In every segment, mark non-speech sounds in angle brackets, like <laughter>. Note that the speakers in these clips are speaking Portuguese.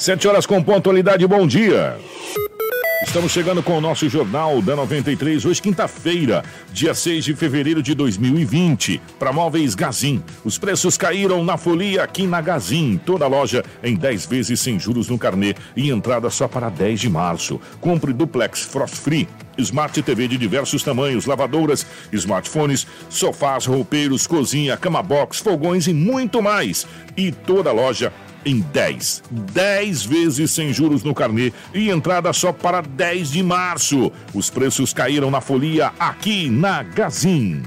Sete horas com pontualidade, bom dia. Estamos chegando com o nosso Jornal da 93, hoje quinta-feira, dia 6 de fevereiro de 2020. Para móveis Gazin, os preços caíram na folia aqui na Gazin. Toda loja em 10 vezes sem juros no carnê e entrada só para 10 de março. Compre duplex Frost Free. Smart TV de diversos tamanhos, lavadoras, smartphones, sofás, roupeiros, cozinha, cama box, fogões e muito mais. E toda loja em 10. 10 vezes sem juros no carnê e entrada só para 10 de março. Os preços caíram na folia aqui na Gazin.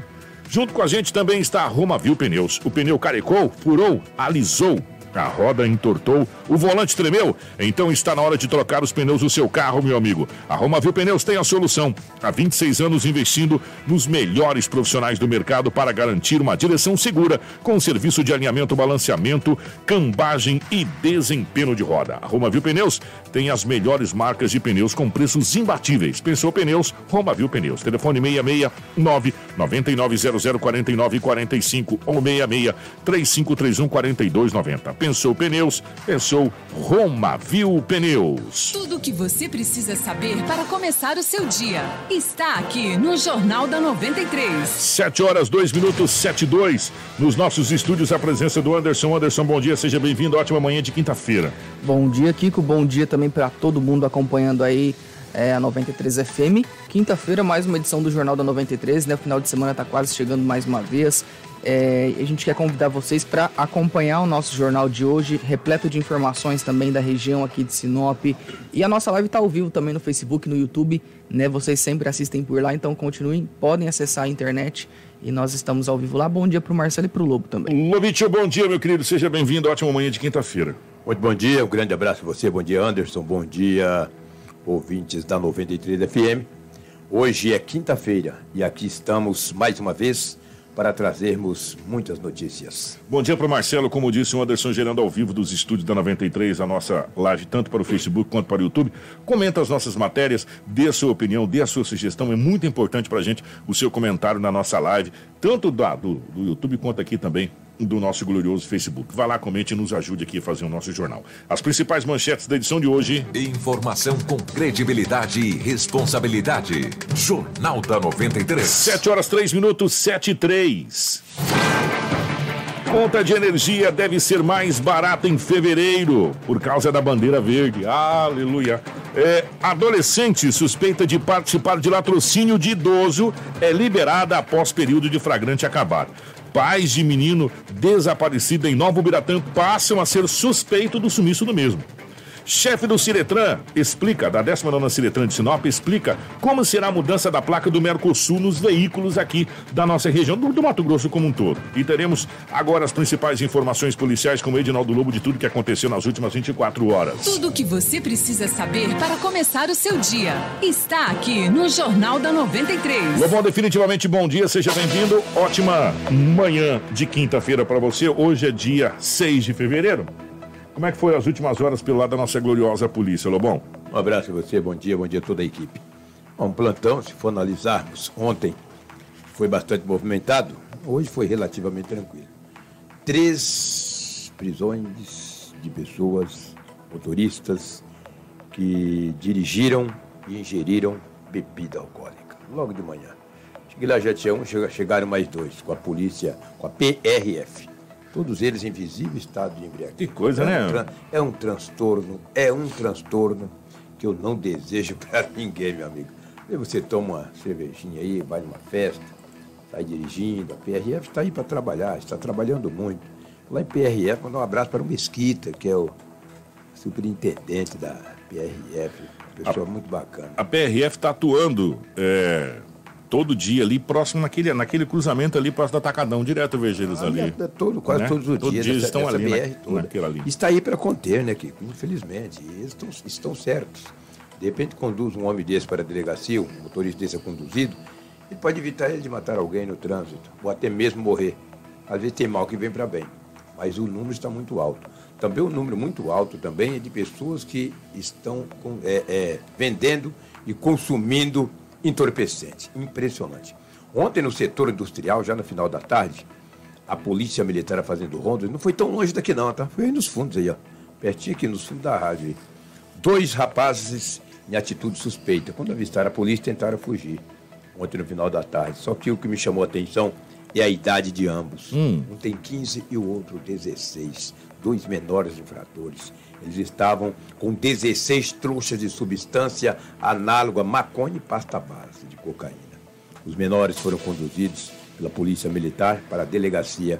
Junto com a gente também está a Roma Viu Pneus. O pneu carecou, furou, alisou a roda entortou, o volante tremeu. Então está na hora de trocar os pneus do seu carro, meu amigo. A Roma Viu Pneus tem a solução. Há 26 anos investindo nos melhores profissionais do mercado para garantir uma direção segura com serviço de alinhamento, balanceamento, cambagem e desempenho de roda. A Roma Viu Pneus tem as melhores marcas de pneus com preços imbatíveis. Pensou Pneus, Roma Viu Pneus. Telefone 669 9900 4945 ou 66 3531 4290. Pensou Pneus, pensou Roma Viu Pneus. Tudo o que você precisa saber para começar o seu dia está aqui no Jornal da 93. 7 horas, 2 minutos, 7 e 2. Nos nossos estúdios, a presença do Anderson. Anderson, bom dia, seja bem-vindo. Ótima manhã de quinta-feira. Bom dia, Kiko. Bom dia também para todo mundo acompanhando aí é, a 93 FM. Quinta-feira, mais uma edição do Jornal da 93, né? O final de semana está quase chegando mais uma vez. É, a gente quer convidar vocês para acompanhar o nosso jornal de hoje, repleto de informações também da região aqui de Sinop. E a nossa live está ao vivo também no Facebook, no YouTube, né? Vocês sempre assistem por lá, então continuem, podem acessar a internet e nós estamos ao vivo lá. Bom dia para o Marcelo e para o Lobo também. Lobitio, bom dia, meu querido. Seja bem-vindo. Ótima manhã de quinta-feira. Muito bom dia, um grande abraço a você. Bom dia, Anderson. Bom dia, ouvintes da 93 FM. Hoje é quinta-feira e aqui estamos mais uma vez para trazermos muitas notícias. Bom dia para o Marcelo, como disse o Anderson, gerando ao vivo dos estúdios da 93, a nossa live, tanto para o Facebook quanto para o YouTube. Comenta as nossas matérias, dê a sua opinião, dê a sua sugestão. É muito importante para a gente o seu comentário na nossa live, tanto da, do, do YouTube quanto aqui também do nosso glorioso Facebook. Vá lá, comente e nos ajude aqui a fazer o nosso jornal. As principais manchetes da edição de hoje. Informação com credibilidade e responsabilidade. Jornal da 93. 7 horas 3 minutos, 7 e 3. Conta de energia deve ser mais barata em fevereiro, por causa da bandeira verde. Aleluia. É, adolescente suspeita de participar de latrocínio de idoso é liberada após período de flagrante acabar pais de menino desaparecido em Nova Biratã passam a ser suspeitos do sumiço do mesmo. Chefe do Ciretran explica, da 19 Ciretran de Sinop, explica como será a mudança da placa do Mercosul nos veículos aqui da nossa região, do, do Mato Grosso como um todo. E teremos agora as principais informações policiais com o Edinaldo Lobo de tudo que aconteceu nas últimas 24 horas. Tudo o que você precisa saber para começar o seu dia está aqui no Jornal da 93. Lobão, definitivamente bom dia, seja bem-vindo. Ótima manhã de quinta-feira para você. Hoje é dia 6 de fevereiro. Como é que foi as últimas horas pelo lado da nossa gloriosa polícia, Lobão? Um abraço a você, bom dia, bom dia a toda a equipe. Um plantão, se for analisarmos, ontem foi bastante movimentado, hoje foi relativamente tranquilo. Três prisões de pessoas, motoristas, que dirigiram e ingeriram bebida alcoólica, logo de manhã. Cheguei lá, já tinha um, chegaram mais dois, com a polícia, com a PRF. Todos eles em visível estado de embriaguez. Que coisa, é né? Um tran- é um transtorno, é um transtorno que eu não desejo <laughs> para ninguém, meu amigo. Aí você toma uma cervejinha aí, vai numa festa, sai dirigindo, a PRF está aí para trabalhar, está trabalhando muito. Lá em PRF, mandar um abraço para o Mesquita, que é o superintendente da PRF, pessoa muito bacana. A PRF está atuando é, todo dia ali, próximo naquele, naquele cruzamento ali, próximo do Atacadão. Direto eu vejo eles ali. É, é todo, quase né? todos os Todos dias. dias essa- estão essa ali, né? Toda. naquela ali. Está aí para conter, né, Kiko? Infelizmente. Eles estão, estão certos. De repente, conduz um homem desse para a delegacia, um motorista desse é conduzido, e pode evitar ele de matar alguém no trânsito, ou até mesmo morrer. Às vezes tem mal que vem para bem, mas o número está muito alto. Também um número muito alto também é de pessoas que estão com- é, é, vendendo e consumindo entorpecente. Impressionante. Ontem, no setor industrial, já no final da tarde, a polícia militar fazendo rondas, não foi tão longe daqui não, tá? Foi aí nos fundos aí, ó. pertinho aqui no sul da rádio. aí. Dois rapazes em atitude suspeita. Quando avistaram a polícia, tentaram fugir. Ontem no final da tarde. Só que o que me chamou a atenção é a idade de ambos. Um tem 15 e o outro 16. Dois menores infratores. Eles estavam com 16 trouxas de substância análoga a maconha e pasta base de cocaína. Os menores foram conduzidos pela Polícia Militar para a Delegacia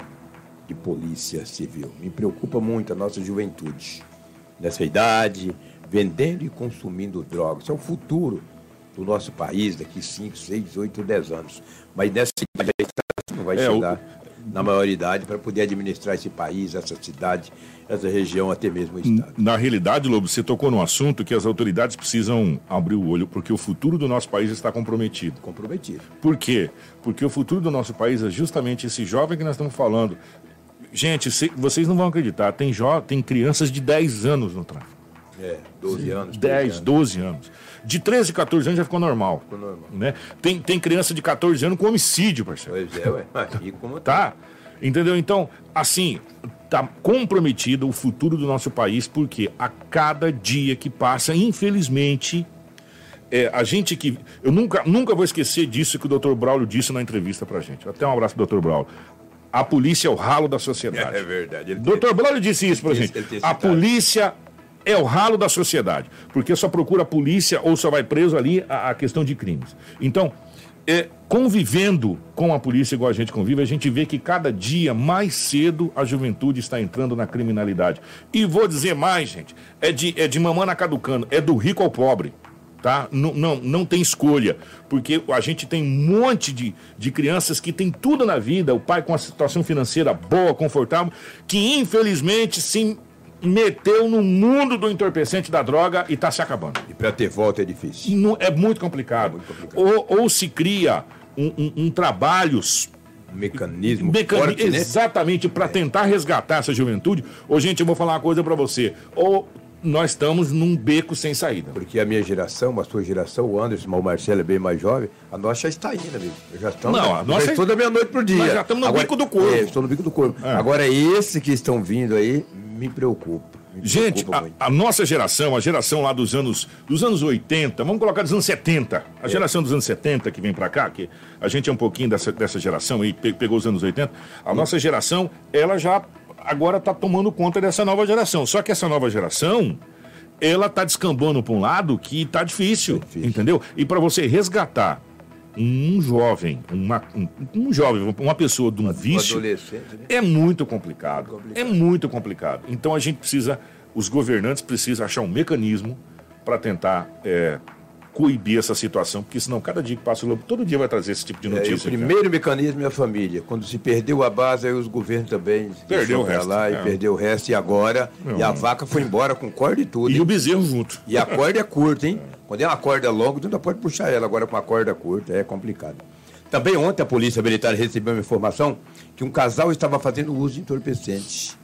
de Polícia Civil. Me preocupa muito a nossa juventude. Nessa idade, vendendo e consumindo drogas. Isso é o futuro do nosso país daqui 5, 6, 8, 10 anos. Mas nessa idade não vai É, o- chegar na maioridade para poder administrar esse país, essa cidade, essa região, até mesmo o Estado. Na realidade, Lobo, você tocou num assunto que as autoridades precisam abrir o olho, porque o futuro do nosso país está comprometido. Comprometido. Por quê? Porque o futuro do nosso país é justamente esse jovem que nós estamos falando. Gente, vocês não vão acreditar, tem, jo tem crianças de 10 anos no tráfico. É, 12 anos. 10, 13 anos. 12 anos. De 13, 14 anos já ficou normal. Ficou normal. Né? Tem, tem criança de 14 anos com homicídio, parceiro. Pois é, ué. Aqui como Tá? Entendeu? Então, assim, tá comprometido o futuro do nosso país, porque a cada dia que passa, infelizmente, é, a gente que. Eu nunca, nunca vou esquecer disso que o Dr. Braulio disse na entrevista pra gente. Até um abraço pro Dr. Braulio. A polícia é o ralo da sociedade. É verdade. Ele Doutor Braulio disse isso pra Ele gente. tem A polícia é o ralo da sociedade, porque só procura a polícia ou só vai preso ali a, a questão de crimes. Então, é, convivendo com a polícia igual a gente convive, a gente vê que cada dia mais cedo a juventude está entrando na criminalidade. E vou dizer mais, gente, é de, é de mamana caducando, é do rico ao pobre tá? Não, não, não tem escolha, porque a gente tem um monte de, de crianças que tem tudo na vida, o pai com a situação financeira boa, confortável, que infelizmente se meteu no mundo do entorpecente da droga e está se acabando. E para ter volta é difícil. Não- é muito complicado. Ou, ou se cria um, um, um trabalho Um mecanismo Mecani- forte, né? Exatamente, para tentar resgatar essa juventude. Ô, gente, eu vou falar uma coisa para você. Ou nós estamos num beco sem saída. Porque a minha geração, a sua geração, o Anderson, o Marcelo é bem mais jovem, a nossa já está indo, amigo. Já estamos. Não, a nossa- já estou da meia-noite pro dia. Nós já estamos no bico do corvo. É, estou no bico do corvo. É. Agora, esses que estão vindo aí, me preocupa. Me Gente, preocupa a, a nossa geração, a geração lá dos anos, dos anos 80, vamos colocar dos anos 70, É. a geração dos anos 70 que vem pra cá, que a gente é um pouquinho dessa, dessa geração pe- pegou os anos 80, a nossa geração, ela já agora tá tomando conta dessa nova geração. Só que essa nova geração, ela tá descambando pra um lado que tá difícil, Tá difícil. entendeu? E para você resgatar um jovem, uma, um, um jovem, uma pessoa de um vício, né? é muito complicado. É muito complicado. Então a gente precisa, os governantes precisam achar um mecanismo para tentar é, coibir essa situação, porque senão cada dia que passa o lobo, todo dia vai trazer esse tipo de É, notícia. o cara. primeiro mecanismo é a família. Quando se perdeu a base, aí os governos também Perdeu o resto, lá e é. perdeu o resto. E agora, Não, e a vaca foi embora com corda e tudo. E hein? o bezerro junto. E a corda é curta, hein? Quando é uma corda longa, tu ainda pode puxar ela. Agora com a corda curta é complicado. Também ontem a Polícia Militar recebeu uma informação que um casal estava fazendo uso de entorpecentes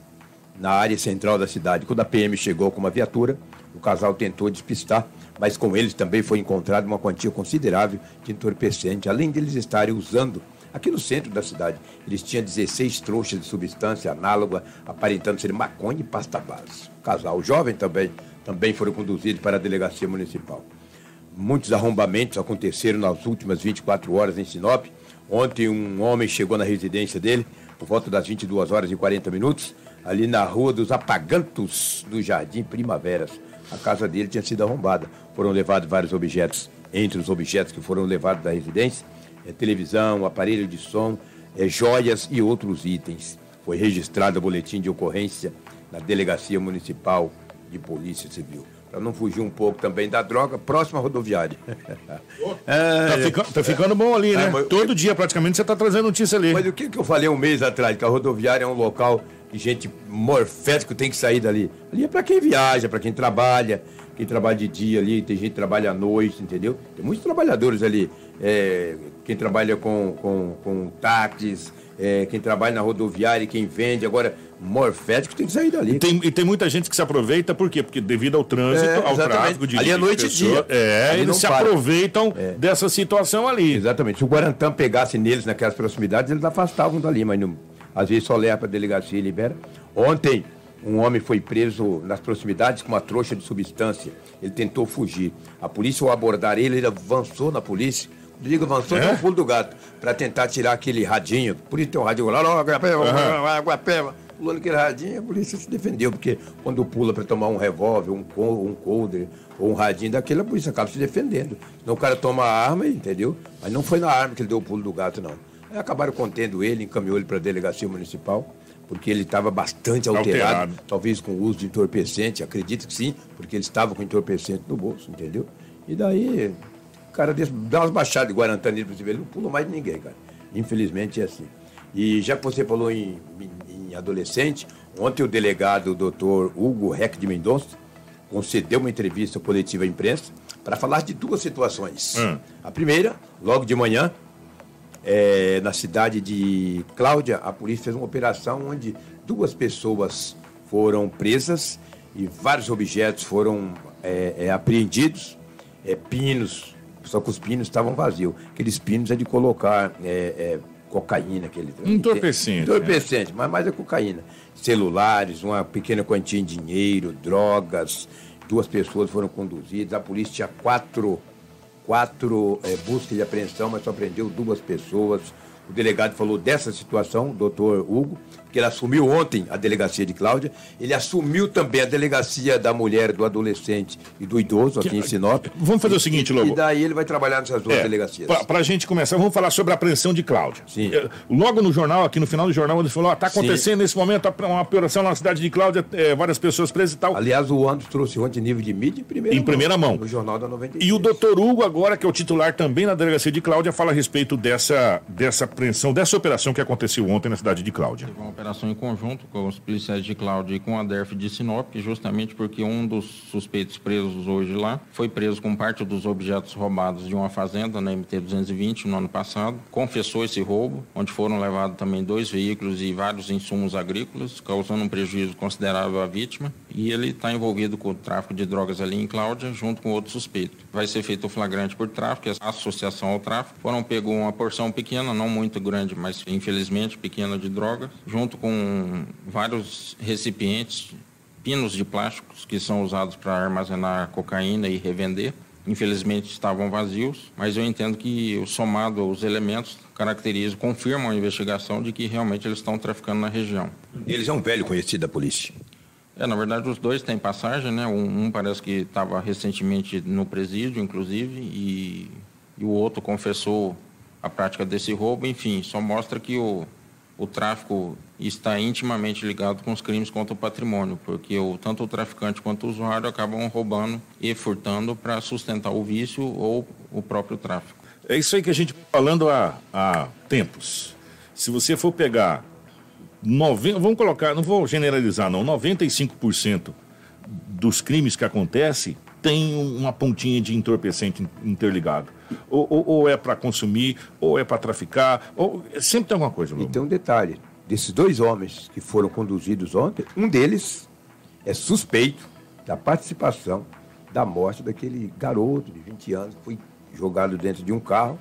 na área central da cidade. Quando a PM chegou com uma viatura, o casal tentou despistar, mas com eles também foi encontrada uma quantia considerável de entorpecente, além deles estarem usando aqui no centro da cidade. Eles tinham 16 trouxas de substância análoga, aparentando ser maconha e pasta base. O casal jovem também, também foram conduzidos para a delegacia municipal. Muitos arrombamentos aconteceram nas últimas 24 horas em Sinop. Ontem um homem chegou na residência dele por volta das 22 horas e 40 minutos, ali na rua dos Apagantos do Jardim Primaveras. A casa dele tinha sido arrombada. Foram levados vários objetos. Entre os objetos que foram levados da residência, é televisão, aparelho de som, é, joias e outros itens. Foi registrado o boletim de ocorrência na Delegacia Municipal de Polícia Civil. Para não fugir um pouco também da droga, próxima rodoviária. <laughs> Tá, fica- tá ficando bom ali, né? É, mas- Todo dia praticamente você tá trazendo notícia ali. Mas o que, que eu falei um mês atrás? Que a rodoviária é um local que gente morfético tem que sair dali. Ali é para quem viaja, para quem trabalha, quem trabalha de dia ali, tem gente que trabalha à noite, entendeu? Tem muitos trabalhadores ali. é, quem trabalha com, com, com táxis, é, quem trabalha na rodoviária, quem vende. Agora, morfético tem que sair dali. E tem, e tem muita gente que se aproveita, por quê? Porque devido ao trânsito, É, ao tráfico de Ali é de noite e dia. É, Ali eles se para. aproveitam É. dessa situação ali. Exatamente. Se o Guarantã pegasse neles naquelas proximidades, eles afastavam dali, mas não, às vezes só leva para a delegacia e libera. Ontem, Um homem foi preso nas proximidades com uma trouxa de substância. Ele tentou fugir. A polícia, ao abordar ele, ele avançou na polícia. Digo, avançou é? no pulo do gato, para tentar tirar aquele radinho. Por isso tem um radinho lá, água peva. Pulando aquele radinho, a polícia se defendeu, porque quando pula para tomar um revólver, um, um coldre ou um radinho daquele, a polícia acaba se defendendo. Senão o cara toma a arma, entendeu? Mas não foi na arma que ele deu o pulo do gato, não. Aí acabaram contendo ele, encaminhou ele para a delegacia municipal porque ele estava bastante alterado, alterado, talvez com o uso de entorpecente, acredito que sim, porque ele estava com entorpecente no bolso, entendeu? E daí, o cara desse, dá umas baixadas de Guarantã nele para você ver, ele não pula mais de ninguém, cara. Infelizmente é assim. E já que você falou em, em, em adolescente, ontem o delegado, o doutor Hugo Reck de Mendonça, concedeu uma entrevista coletiva à imprensa para falar de duas situações. Hum. A primeira, logo de manhã, é, na cidade de Cláudia, a polícia fez uma operação onde duas pessoas foram presas e vários objetos foram é, é, apreendidos, é, pinos, só que os pinos estavam vazios. Aqueles pinos é de colocar é, é, cocaína. Aquele, entorpecente. Entorpecente, mas mais é cocaína. Celulares, uma pequena quantia de dinheiro, drogas. Duas pessoas foram conduzidas. A polícia tinha quatro quatro é, buscas de apreensão, mas só prendeu duas pessoas. O delegado falou dessa situação, doutor Hugo, que ele assumiu ontem a delegacia de Cláudia. Ele assumiu também a delegacia da mulher, do adolescente e do idoso aqui em Sinop. Vamos fazer o seguinte, Lobo. E daí ele vai trabalhar nessas duas é, delegacias. Para a gente começar, vamos falar sobre a apreensão de Cláudia. Sim. É, logo no jornal, aqui no final do jornal, ele falou: está acontecendo Sim. nesse momento uma operação na cidade de Cláudia, é, várias pessoas presas e tal. Aliás, o Anderson trouxe ontem nível de mídia em primeira em mão. primeira mão. No jornal da 93. E o doutor Hugo, agora, que é o titular também na delegacia de Cláudia, fala a respeito dessa, dessa apreensão, dessa operação que aconteceu ontem na cidade de Cláudia. Uma operação em conjunto junto com os policiais de Cláudia e com a DERF de Sinop, justamente porque um dos suspeitos presos hoje lá foi preso com parte dos objetos roubados de uma fazenda na MT-220 no ano passado, confessou esse roubo, onde foram levados também dois veículos e vários insumos agrícolas, causando um prejuízo considerável à vítima, e ele está envolvido com o tráfico de drogas ali em Cláudia, junto com outro suspeito. Vai ser feito o flagrante por tráfico, a associação ao tráfico. Foram pegou uma porção pequena, não muito grande, mas infelizmente pequena de drogas, junto com vários recipientes, pinos de plásticos que são usados para armazenar cocaína e revender. Infelizmente estavam vazios, mas eu entendo que o somado aos elementos caracterizam, confirmam a investigação de que realmente eles estão traficando na região. Eles é um velho conhecido da polícia. É, na verdade, os dois têm passagem, né? Um, um parece que estava recentemente no presídio, inclusive, e, e, o outro confessou a prática desse roubo. Enfim, só mostra que o, o tráfico está intimamente ligado com os crimes contra o patrimônio, porque o, tanto o traficante quanto o usuário acabam roubando e furtando para sustentar o vício ou o próprio tráfico. É isso aí que a gente está falando há, há tempos. Se você for pegar, nove, vamos colocar, não vou generalizar não, 95% dos crimes que acontecem tem uma pontinha de entorpecente interligado. Ou, ou, ou é para consumir, ou é para traficar, ou sempre tem alguma coisa. E tem um detalhe: desses dois homens que foram conduzidos ontem, um deles é suspeito da participação da morte daquele garoto de 20 anos que foi jogado dentro de um carro,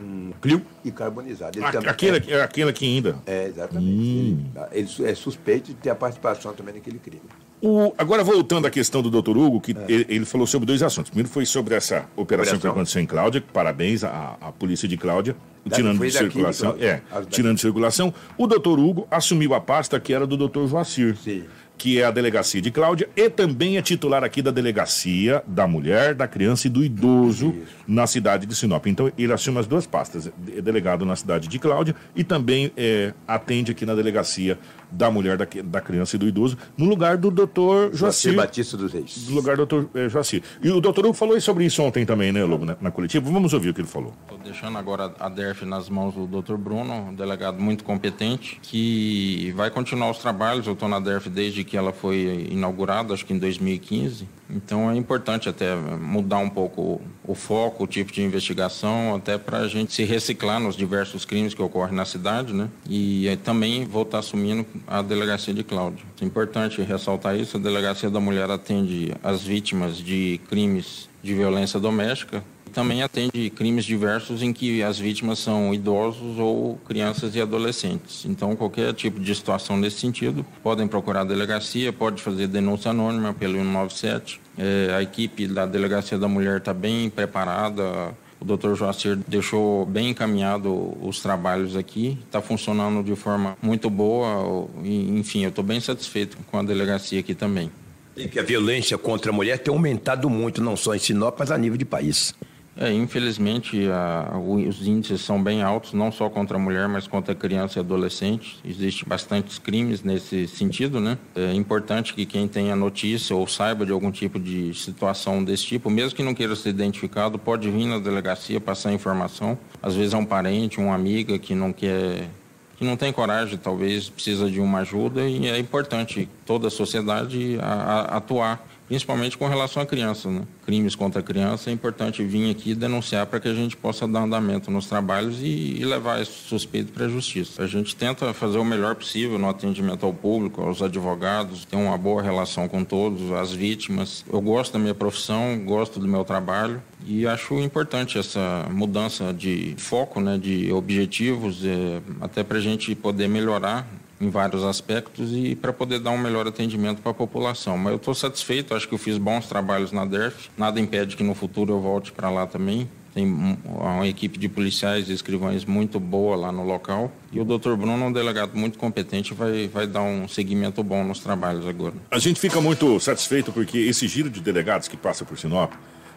um Clio e carbonizado. Ele também, aquele, é, aquele aqui ainda? É, exatamente. Hum. Ele, ele é suspeito de ter a participação também naquele crime. O, agora, voltando à questão do doutor Hugo, que é. ele, ele, falou sobre dois assuntos. Primeiro foi sobre essa operação, operação. que aconteceu em Cláudia, parabéns à, à polícia de Cláudia, tirando de circulação. É, tirando de circulação. O doutor Hugo assumiu a pasta que era do doutor Joacir. Sim que é a delegacia de Cláudia, e também é titular aqui da delegacia da mulher, da criança e do idoso Isso. na cidade de Sinop. Então ele assume as duas pastas, é delegado na cidade de Cláudia e também é, atende aqui na delegacia da mulher, da, da criança e do idoso, no lugar do doutor Joacir. Batista dos Reis. No lugar do doutor é, Joacir. E o doutor Hugo falou sobre isso ontem também, né, Lobo, na, na coletiva. Vamos ouvir o que ele falou. Estou deixando agora a DERF nas mãos do doutor Bruno, um delegado muito competente, que vai continuar os trabalhos. Eu estou na DERF desde que ela foi inaugurada, acho que em 2015. Então é importante até mudar um pouco o, foco, o tipo de investigação, até para a gente se reciclar nos diversos crimes que ocorrem na cidade, né? E é, também vou estar assumindo a delegacia de Cláudio. É importante ressaltar isso, a delegacia da mulher atende as vítimas de crimes de violência doméstica, também atende crimes diversos em que as vítimas são idosos ou crianças e adolescentes. Então, qualquer tipo de situação nesse sentido, podem procurar a delegacia, pode fazer denúncia anônima pelo 197. É, a equipe da Delegacia da Mulher está bem preparada, o Dr. Joacir deixou bem encaminhado os trabalhos aqui, está funcionando de forma muito boa. Enfim, eu estou bem satisfeito com a delegacia aqui também. E que a violência contra a mulher tem aumentado muito, não só em Sinop, mas a nível de país. É, infelizmente, a, os índices são bem altos, não só contra a mulher, mas contra criança e adolescente. Existem bastantes crimes nesse sentido, né? É importante que quem tenha notícia ou saiba de algum tipo de situação desse tipo, mesmo que não queira ser identificado, pode vir na delegacia passar informação. Às vezes é um parente, uma amiga que não quer que não tem coragem, talvez precisa de uma ajuda e é importante toda a sociedade a, a atuar principalmente com relação à criança, né? Crimes contra a criança, é importante vir aqui denunciar para que a gente possa dar andamento nos trabalhos e, e levar esse suspeito para a justiça. A gente tenta fazer o melhor possível no atendimento ao público, aos advogados, ter uma boa relação com todos, as vítimas. Eu gosto da minha profissão, gosto do meu trabalho e acho importante essa mudança de foco, né, de objetivos, é, até para a gente poder melhorar em vários aspectos e para poder dar um melhor atendimento para a população. Mas eu estou satisfeito, acho que eu fiz bons trabalhos na DERF. Nada impede que no futuro eu volte para lá também. Tem uma equipe de policiais e escrivães muito boa lá no local. E o Dr. Bruno é um delegado muito competente vai vai dar um seguimento bom nos trabalhos agora. A gente fica muito satisfeito porque esse giro de delegados que passa por Sinop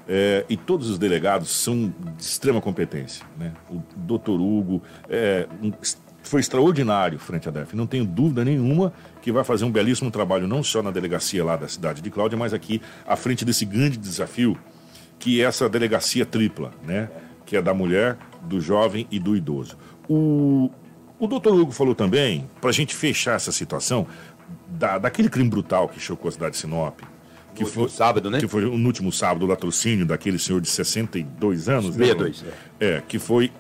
é, e todos os delegados são de extrema competência. Né? O doutor Hugo é um foi extraordinário frente à DEF. Não tenho dúvida nenhuma que vai fazer um belíssimo trabalho, não só na delegacia lá da cidade de Cláudia, mas aqui à frente desse grande desafio, que é essa delegacia tripla, né? Que é da mulher, do jovem e do idoso. O, o doutor Hugo falou também, para a gente fechar essa situação, da, daquele crime brutal que chocou a cidade de Sinop, que no foi sábado, né? Que foi no último sábado, o latrocínio daquele senhor de 62 anos. 62. Né? É, que foi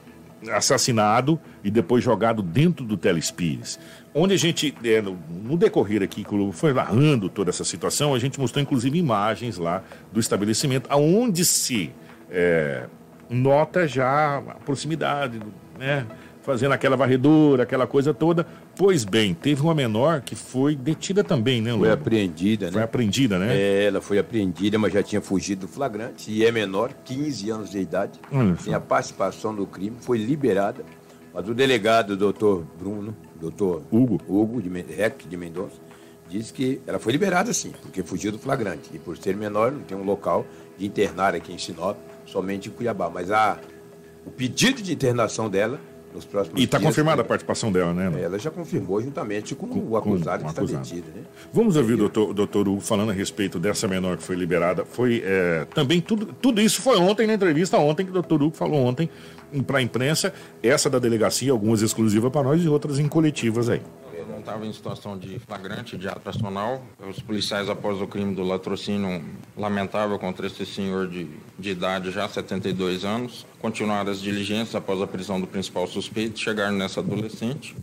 assassinado e depois jogado dentro do Telespires. Onde a gente, é, no, no, decorrer aqui, foi narrando toda essa situação, a gente mostrou inclusive imagens lá do estabelecimento, aonde se é, nota já a proximidade, né? fazendo aquela varredura, aquela coisa toda. Pois bem, teve uma menor que foi detida também, né, Lu? Foi apreendida, né? Foi apreendida, né? É, ela foi apreendida, mas já tinha fugido do flagrante e é menor, 15 anos de idade. Hum, tem a participação no crime, foi liberada. Mas o delegado, doutor Bruno, doutor Hugo, Hugo de, Rec de Mendonça, disse que ela foi liberada sim, porque fugiu do flagrante. E por ser menor, não tem um local de internar aqui em Sinop, somente em Cuiabá. Mas a, o pedido de internação dela nos próximos E está confirmada a participação dela, né? Ela já confirmou juntamente com, com o acusado com, que está detido. Né? Vamos ouvir o doutor, doutor Hugo falando a respeito dessa menor que foi liberada. Foi é, também tudo, tudo isso foi ontem na entrevista ontem que o doutor Hugo falou ontem para a imprensa. Essa da delegacia, algumas exclusivas para nós e outras em coletivas aí estava em situação de flagrante, de ato. Os policiais, após o crime do latrocínio lamentável contra esse senhor de, de idade, já 72 anos, continuaram as diligências após a prisão do principal suspeito, chegaram nessa adolescente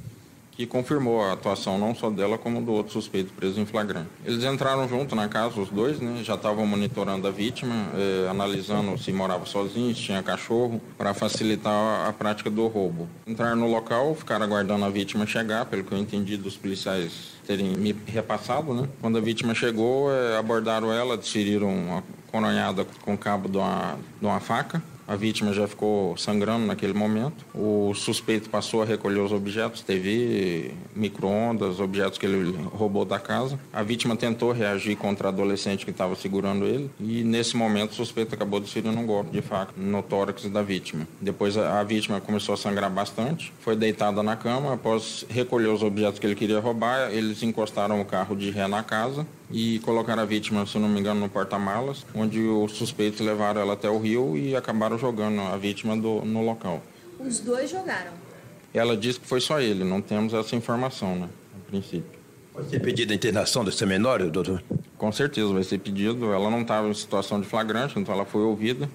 que confirmou a atuação não só dela, como do outro suspeito preso em flagrante. Eles entraram junto na casa, os dois, né? Já estavam monitorando a vítima, eh, analisando se morava sozinho, se tinha cachorro, para facilitar a prática do roubo. Entraram no local, ficaram aguardando a vítima chegar, pelo que eu entendi dos policiais terem me repassado, né? Quando a vítima chegou, eh, abordaram ela, desferiram uma coronhada com cabo de uma, de uma faca a vítima já ficou sangrando naquele momento. O suspeito passou a recolher os objetos, TV, micro-ondas, objetos que ele roubou da casa. A vítima tentou reagir contra a adolescente que estava segurando ele e nesse momento o suspeito acabou desferindo um golpe de faca no tórax da vítima. Depois a, a vítima começou a sangrar bastante, foi deitada na cama. Após recolher os objetos que ele queria roubar, eles encostaram o carro de ré na casa e colocaram a vítima, se não me engano, no porta-malas, onde os suspeitos levaram ela até o rio e acabaram jogando a vítima do, no local. Os dois jogaram? Ela disse que foi só ele, não temos essa informação, né, a princípio. Pode ser pedida a internação dessa menor, doutor? Com certeza vai ser pedido. Ela não estava em situação de flagrante, então ela foi ouvida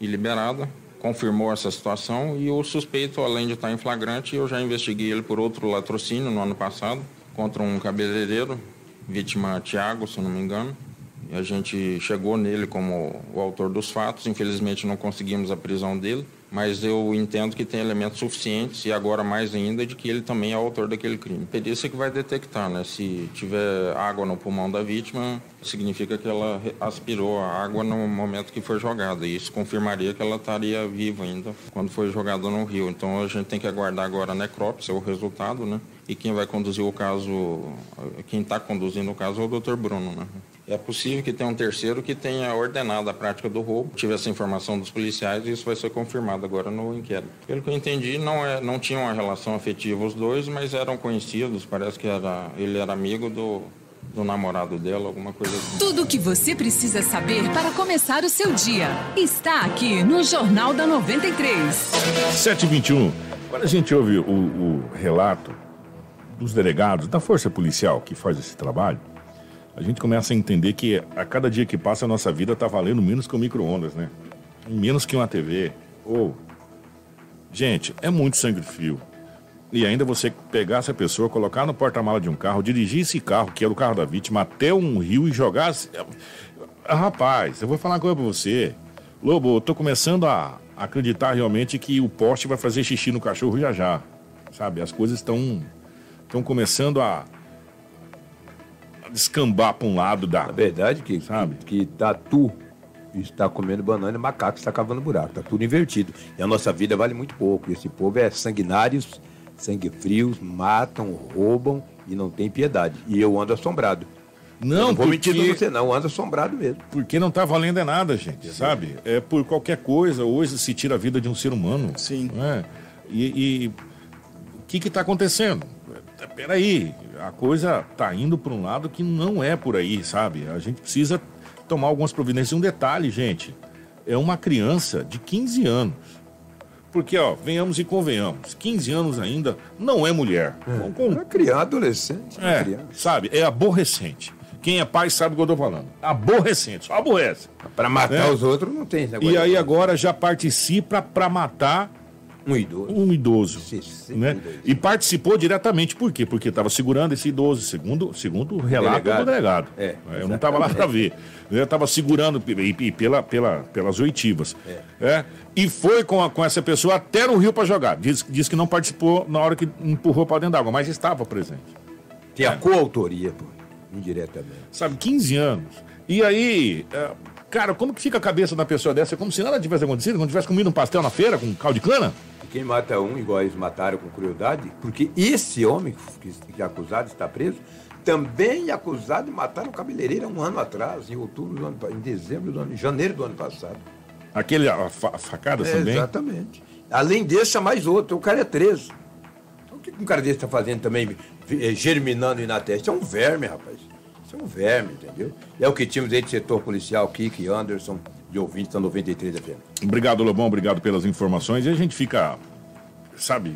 e liberada. Confirmou essa situação e o suspeito, além de estar em flagrante, eu já investiguei ele por outro latrocínio no ano passado contra um cabeleireiro vítima Tiago, se não me engano. A gente chegou nele como o autor dos fatos. Infelizmente não conseguimos a prisão dele mas eu entendo que tem elementos suficientes e agora mais ainda de que ele também é autor daquele crime. Perícia que vai detectar, né? Se tiver água no pulmão da vítima, significa que ela aspirou a água no momento que foi jogada. E isso confirmaria que ela estaria viva ainda quando foi jogada no rio. Então a gente tem que aguardar agora a necrópsia, o resultado, né? E quem vai conduzir o caso, quem está conduzindo o caso é o Dr. Bruno, né? É possível que tenha um terceiro que tenha ordenado a prática do roubo. Tive essa informação dos policiais e isso vai ser confirmado agora no inquérito. Pelo que eu entendi, não, é, não tinham uma relação afetiva os dois, mas eram conhecidos. Parece que era, ele era amigo do, do namorado dela, alguma coisa assim. Tudo o que você precisa saber para começar o seu dia está aqui no Jornal da 93. 721. Quando a gente ouve o, o relato dos delegados, da força policial que faz esse trabalho, a gente começa a entender que a cada dia que passa a nossa vida está valendo menos que um micro-ondas, né? Menos que uma TV. Ou. Gente, é muito sangue frio. E ainda você pegar essa pessoa, colocar no porta-mala de um carro, dirigir esse carro, que era o carro da vítima, até um rio e jogar. Ah, rapaz, eu vou falar uma coisa pra você. Lobo, eu tô começando a acreditar realmente que o poste vai fazer xixi no cachorro já já. Sabe? As coisas estão. Estão começando a descambar para um lado da. Na verdade, que, sabe? Que, que tatu está comendo banana e macaco está cavando buraco. Está tudo invertido. E a nossa vida vale muito pouco. Esse povo é sanguinários, sangue frios, matam, roubam e não tem piedade. E eu ando assombrado. Não, eu não vou porque... mentir você, não, ando assombrado mesmo. Porque não está valendo é nada, gente, sabe? É por qualquer coisa, hoje se tira a vida de um ser humano. Sim. É? E o que está acontecendo? Peraí, a coisa tá indo para um lado que não é por aí, sabe? A gente precisa tomar algumas providências. Um detalhe, gente, é uma criança de 15 anos. Porque, ó, venhamos e convenhamos, 15 anos ainda não é mulher. É, com... é criança, adolescente. É, criança. sabe? É aborrecente. Quem é pai sabe o que eu tô falando. Aborrecente, só aborrece. Para matar é. os outros não tem. E aí agora já participa para matar um idoso. Um idoso. né? E participou diretamente, por quê? Porque estava segurando esse idoso, segundo, segundo o relato delegado. do delegado. É, eu não estava lá para ver. Eu estava segurando e, e, pela, pela, pelas oitivas. É. é. E foi com, a, com essa pessoa até no rio para jogar. Diz, diz que não participou na hora que empurrou para dentro d'água, mas estava presente. Tem é. a coautoria, pô, indiretamente. Sabe, 15 anos. E aí, é, cara, como que fica a cabeça da pessoa dessa? É como se nada tivesse acontecido, como tivesse comido um pastel na feira com caldo de cana? Quem mata um, igual eles mataram com crueldade, porque esse homem que, que é acusado está preso, também é acusado de matar um cabeleireiro um ano atrás, em outubro do ano, em dezembro do ano, em janeiro do ano passado. Aquele a, fa, facada é, também? Exatamente. Além desse, é mais outro. O cara é preso. O que um cara desse está fazendo também, eh, germinando na testa? É um verme, rapaz. Isso é um verme, entendeu? É o que tínhamos aí de setor policial, Kiki, Anderson, de ouvintes da 93 FM. Obrigado, Lobão, obrigado pelas informações. E a gente fica, sabe,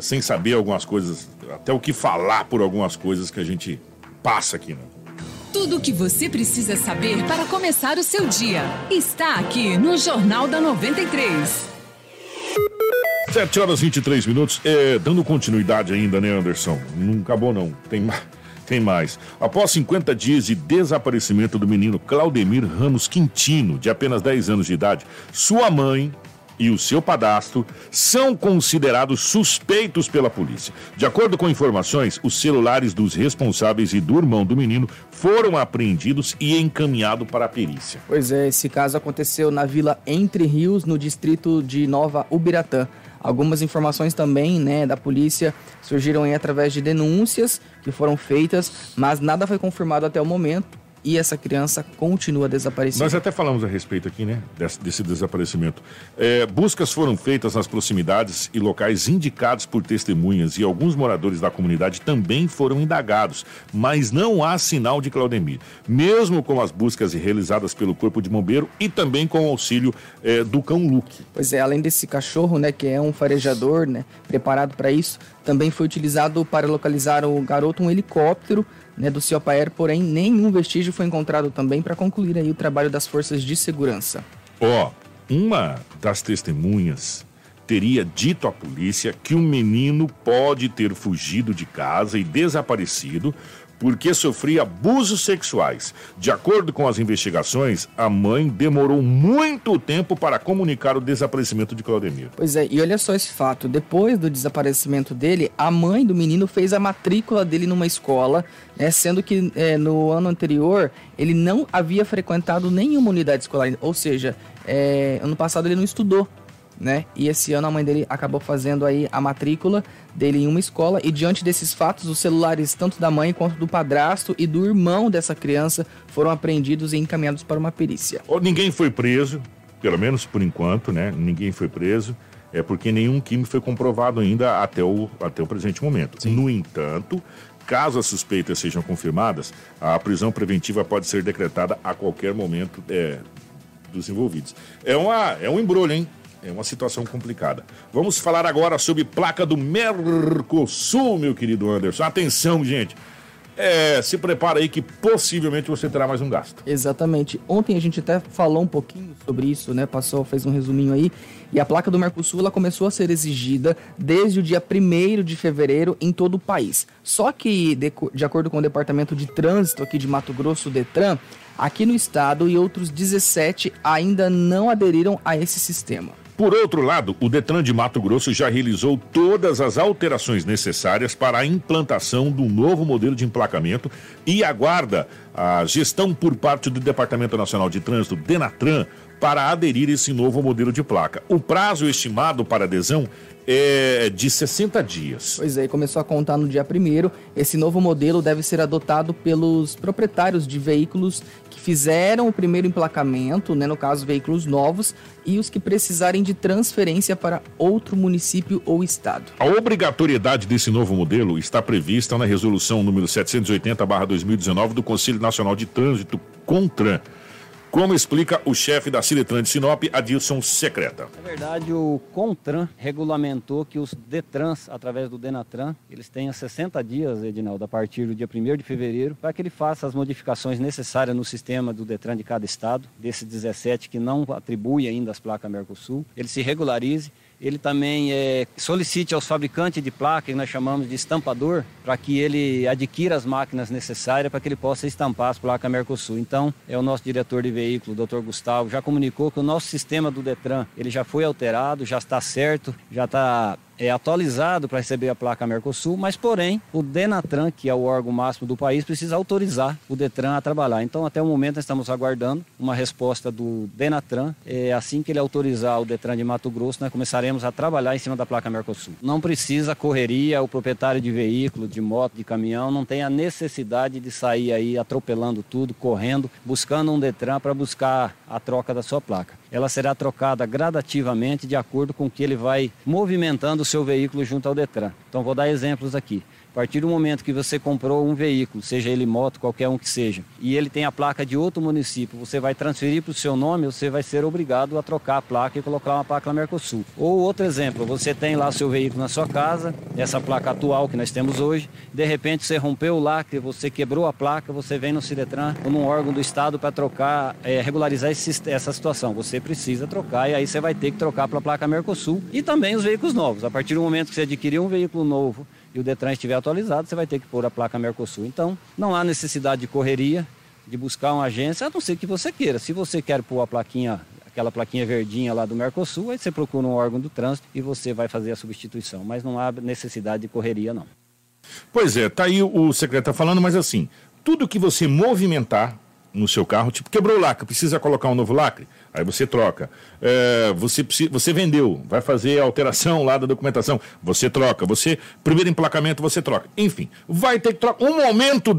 sem saber algumas coisas, até o que falar por algumas coisas que a gente passa aqui, né? Tudo o que você precisa saber para começar o seu dia está aqui no Jornal da 93. 7 horas e 23 minutos. É, dando continuidade ainda, né, Anderson? Não acabou, não. Tem mais. Tem mais. Após 50 dias de desaparecimento do menino Claudemir Ramos Quintino, de apenas 10 anos de idade, sua mãe e o seu padastro são considerados suspeitos pela polícia. De acordo com informações, os celulares dos responsáveis e do irmão do menino foram apreendidos e encaminhados para a perícia. Pois é, esse caso aconteceu na Vila Entre Rios, no distrito de Nova Ubiratã. Algumas informações também, né, da polícia surgiram através de denúncias que foram feitas, mas nada foi confirmado até o momento e essa criança continua desaparecida. Nós até falamos a respeito aqui, né, desse, desse desaparecimento. É, buscas foram feitas nas proximidades e locais indicados por testemunhas e alguns moradores da comunidade também foram indagados, mas não há sinal de Claudemir, mesmo com as buscas realizadas pelo Corpo de Bombeiro e também com o auxílio é, do cão Luke. Pois é, além desse cachorro, né, que é um farejador, né, preparado para isso, também foi utilizado para localizar o garoto um helicóptero né, do Ciopaer, porém nenhum vestígio foi encontrado também para concluir aí o trabalho das forças de segurança. Ó, oh, uma das testemunhas teria dito à polícia que o menino pode ter fugido de casa e desaparecido porque sofria abusos sexuais. De acordo com as investigações, a mãe demorou muito tempo para comunicar o desaparecimento de Claudemir. Pois é, e olha só esse fato: depois do desaparecimento dele, a mãe do menino fez a matrícula dele numa escola, né, sendo que é, no ano anterior ele não havia frequentado nenhuma unidade escolar, ou seja, é, ano passado ele não estudou né? E esse ano a mãe dele acabou fazendo aí a matrícula dele em uma escola e diante desses fatos, os celulares tanto da mãe quanto do padrasto e do irmão dessa criança foram apreendidos e encaminhados para uma perícia. Ninguém foi preso, pelo menos por enquanto, né? Ninguém foi preso. É porque nenhum crime foi comprovado ainda até o, até o presente momento. Sim. No entanto, caso as suspeitas sejam confirmadas, a prisão preventiva pode ser decretada a qualquer momento é, dos envolvidos. É, uma, é um embrulho, hein? É uma situação complicada. Vamos falar agora sobre placa do Mercosul, meu querido Anderson. Atenção, gente. É, se prepara aí que possivelmente você terá mais um gasto. Exatamente. Ontem a gente até falou um pouquinho sobre isso, né? Passou, fez um resuminho aí. E a placa do Mercosul ela começou a ser exigida desde o dia 1 de fevereiro em todo o país. Só que, de, de acordo com o Departamento de Trânsito aqui de Mato Grosso, Detran, aqui no estado e outros 17 ainda não aderiram a esse sistema. Por outro lado, o Detran de Mato Grosso já realizou todas as alterações necessárias para a implantação do novo modelo de emplacamento e aguarda a gestão por parte do Departamento Nacional de Trânsito, Denatran, para aderir a esse novo modelo de placa. O prazo estimado para adesão é de 60 dias. Pois é, começou a contar no dia primeiro. Esse novo modelo deve ser adotado pelos proprietários de veículos que fizeram o primeiro emplacamento, né, no caso veículos novos, e os que precisarem de transferência para outro município ou estado. A obrigatoriedade desse novo modelo está prevista na resolução número 780/2019 do Conselho Nacional de Trânsito CONTRAN como explica o chefe da Ciretran de Sinop, Adilson Secreta. Na verdade, o CONTRAN regulamentou que os DETRANS, através do DENATRAN, eles tenham 60 dias, Edinaldo, a partir do dia 1 de fevereiro, para que ele faça as modificações necessárias no sistema do DETRAN de cada estado, desses 17 que não atribui ainda as placas Mercosul, ele se regularize ele também é, solicite aos fabricantes de placa, que nós chamamos de estampador, para que ele adquira as máquinas necessárias para que ele possa estampar as placas Mercosul. Então, é o nosso diretor de veículo, o Dr. Gustavo, já comunicou que o nosso sistema do Detran ele já foi alterado, já está certo, já está é atualizado para receber a placa Mercosul, mas porém o Denatran, que é o órgão máximo do país, precisa autorizar o Detran a trabalhar. Então até o momento nós estamos aguardando uma resposta do Denatran. É, assim que ele autorizar o Detran de Mato Grosso, nós começaremos a trabalhar em cima da placa Mercosul. Não precisa correria, o proprietário de veículo, de moto, de caminhão, não tem a necessidade de sair aí atropelando tudo, correndo, buscando um Detran para buscar a troca da sua placa ela será trocada gradativamente de acordo com que ele vai movimentando seu veículo junto ao Detran. Então vou dar exemplos aqui. A partir do momento que você comprou um veículo, seja ele moto, qualquer um que seja, e ele tem a placa de outro município, você vai transferir para o seu nome, você vai ser obrigado a trocar a placa e colocar uma placa Mercosul. Ou outro exemplo, você tem lá seu veículo na sua casa, essa placa atual que nós temos hoje, de repente você rompeu o lacre, você quebrou a placa, você vem no Ciretran ou num órgão do estado para trocar, é, regularizar esse, essa situação. Você precisa trocar e aí você vai ter que trocar para a placa Mercosul e também os veículos novos. A partir do momento que você adquirir um veículo novo e o Detran estiver atualizado, você vai ter que pôr a placa Mercosul. Então, não há necessidade de correria, de buscar uma agência, a não ser que você queira. Se você quer pôr a plaquinha, aquela plaquinha verdinha lá do Mercosul, aí você procura um órgão do trânsito e você vai fazer a substituição. Mas não há necessidade de correria, não. Pois é, tá aí o secretário falando, mas assim, tudo que você movimentar no seu carro, tipo, quebrou o lacre, precisa colocar um novo lacre, aí você troca. É, você, você vendeu, vai fazer a alteração lá da documentação, você troca. Você, primeiro emplacamento, você troca. Enfim, vai ter que trocar. Um momento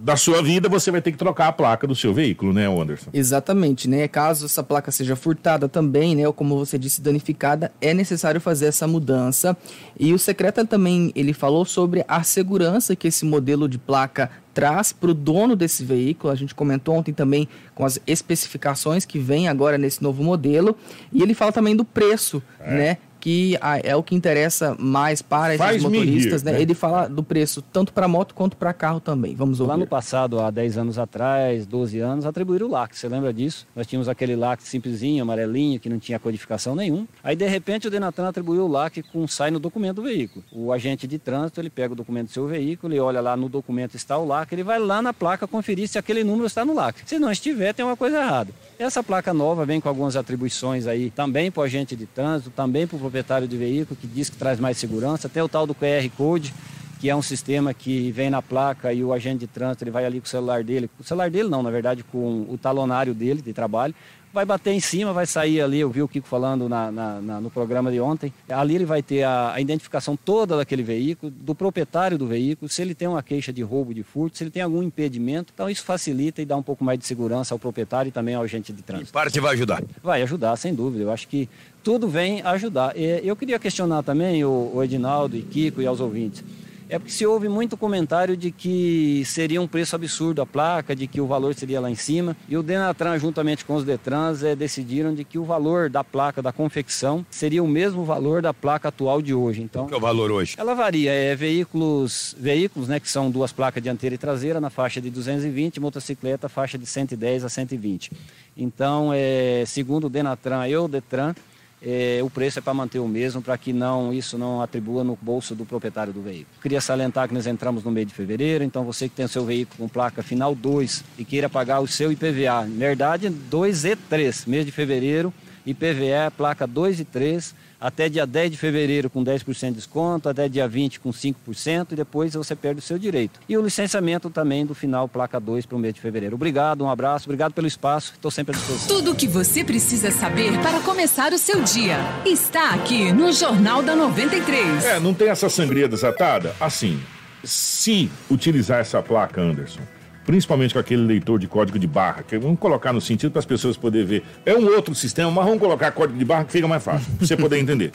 da sua vida, você vai ter que trocar a placa do seu veículo, né, Anderson? Exatamente, né? Caso essa placa seja furtada também, né, ou como você disse, danificada, é necessário fazer essa mudança. E o secretário também, ele falou sobre a segurança que esse modelo de placa traz para o dono desse veículo. A gente comentou ontem também com as especificações que vem agora nesse novo modelo. E ele fala também do preço, é. né? Que é o que interessa mais para esses Faz motoristas, rir, né? né? Ele fala do preço tanto para moto quanto para carro também. Vamos ouvir. Lá no passado, há 10 anos atrás, 12 anos, atribuíram o LAC. Você lembra disso? Nós tínhamos aquele LAC simplesinho, amarelinho, que não tinha codificação nenhum. Aí, de repente, o Denatran atribuiu o LAC com sai no documento do veículo. O agente de trânsito, ele pega o documento do seu veículo, ele olha lá no documento está o LAC, ele vai lá na placa conferir se aquele número está no LAC. Se não estiver, tem uma coisa errada. Essa placa nova vem com algumas atribuições aí, também para o agente de trânsito, também para o proprietário de veículo, que diz que traz mais segurança, até o tal do QR Code, que é um sistema que vem na placa e o agente de trânsito ele vai ali com o celular dele, o celular dele não, na verdade com o talonário dele de trabalho, vai bater em cima, vai sair ali, eu vi o Kiko falando na, na, na, no programa de ontem, ali ele vai ter a, a, identificação toda daquele veículo, do proprietário do veículo, se ele tem uma queixa de roubo de furto, se ele tem algum impedimento, então isso facilita e dá um pouco mais de segurança ao proprietário e também ao agente de trânsito. E parte vai ajudar? Vai ajudar, sem dúvida, eu acho que tudo vem ajudar. E eu queria questionar também o, o Edinaldo e Kiko e aos ouvintes, é porque se houve muito comentário de que seria um preço absurdo a placa, de que o valor seria lá em cima. E o Denatran, juntamente com os Detrans, é, decidiram de que o valor da placa da confecção seria o mesmo valor da placa atual de hoje. Então, Qual é o valor hoje? Ela varia. É veículos, veículos, né, que são duas placas dianteira e traseira na faixa de 220, motocicleta faixa de 110 a 120. Então, é, segundo o Denatran e o Detran, é, o preço é para manter o mesmo, para que não isso não atribua no bolso do proprietário do veículo. Queria salientar que nós entramos no mês de fevereiro, então você que tem o seu veículo com placa final 2 e queira pagar o seu IPVA, na verdade 2 e 3, mês de fevereiro, IPVA placa 2 e 3, até dia 10 de fevereiro com 10% de desconto, até dia 20 com 5% e depois você perde o seu direito. E o licenciamento também do final placa 2 para o mês de fevereiro. Obrigado, um abraço, obrigado pelo espaço, estou sempre à disposição. Tudo o que você precisa saber para começar o seu dia está aqui no Jornal da 93. É, não tem essa sangria desatada? Assim, se utilizar essa placa, Anderson, principalmente com aquele leitor de código de barra, que vamos colocar no sentido para as pessoas poderem ver. É um outro sistema, mas vamos colocar código de barra que fica mais fácil, para você poder <laughs> entender.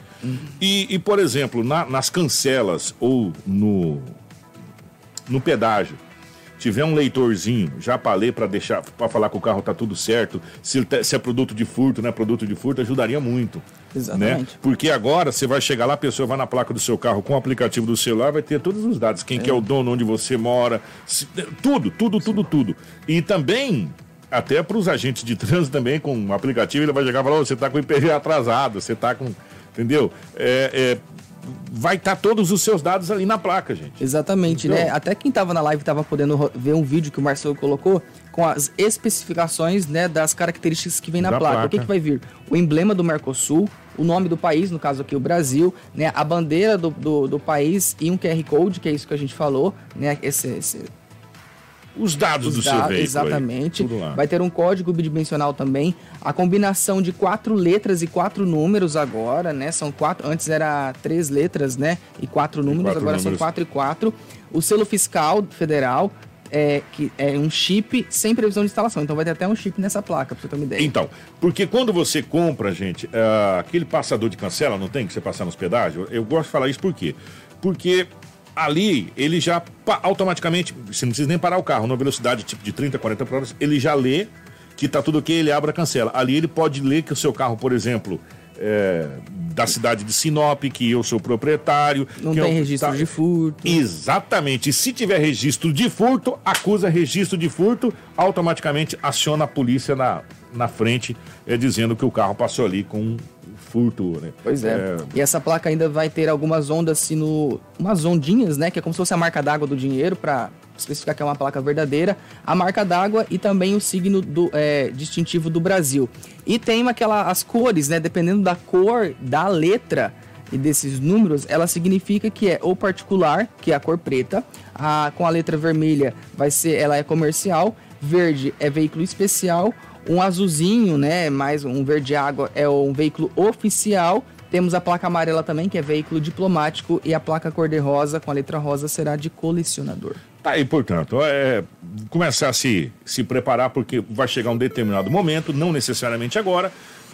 E, e por exemplo, na, nas cancelas ou no, no pedágio, tiver um leitorzinho já para ler, para deixar, para falar que o carro tá tudo certo, se, tá, se, é produto de furto, não é produto de furto, ajudaria muito. Exatamente. Né? Porque agora você vai chegar lá, a pessoa vai na placa do seu carro com o aplicativo do celular, vai ter todos os dados, quem é. que é o dono, onde você mora, se, tudo, tudo, tudo, tudo. E também até para os agentes de trânsito também, com o aplicativo, ele vai chegar e falar, oh, você está com o IPV atrasado, você está com. Entendeu? É, é, vai estar tá todos os seus dados ali na placa, gente. Exatamente, né? Até quem estava na live estava podendo ver um vídeo que o Marcelo colocou com as especificações, né, das características que vem na placa. placa. O que, que vai vir? O emblema do Mercosul, o nome do país, no caso aqui o Brasil, né, a bandeira do, do, do país e um QR Code, que é isso que a gente falou, né, esse, esse os dados Os do dados, seu veículo. Exatamente. Vai ter um código bidimensional também. A combinação de quatro letras e quatro números agora, né? São quatro. Antes era três letras, né? E quatro números, quatro agora números. são quatro e quatro. O selo fiscal federal. É, que é um chip sem previsão de instalação. Então vai ter até um chip nessa placa, pra você ter uma ideia. Então, porque quando você compra, gente, uh, aquele passador de cancela, não tem que você passar nos pedágios? Eu gosto de falar isso por quê? Porque ali ele já automaticamente, você não precisa nem parar o carro, numa velocidade tipo de 30, 40 por hora, ele já lê que tá tudo ok, ele abre a cancela. Ali ele pode ler que o seu carro, por exemplo, é, da cidade de Sinop, que eu sou proprietário. Não tem eu, registro tá... de furto. Exatamente. E se tiver registro de furto, acusa registro de furto, automaticamente aciona a polícia na, na frente, é, dizendo que o carro passou ali com furto, né? Pois é. é. E essa placa ainda vai ter algumas ondas, assim, no... umas ondinhas, né? Que é como se fosse a marca d'água do dinheiro, para especificar que é uma placa verdadeira, a marca d'água e também o signo do, é, distintivo do Brasil. E tem aquela, as cores, né? Dependendo da cor da letra e desses números, ela significa que é ou particular, que é a cor preta, a, com a letra vermelha vai ser, ela é comercial, verde é veículo especial, um azulzinho, né, mais um verde água é um veículo oficial. Temos a placa amarela também, que é veículo diplomático, e a placa cor-de-rosa com a letra rosa será de colecionador. Tá aí, portanto, é começar a se, se preparar, porque vai chegar um determinado momento, não necessariamente agora,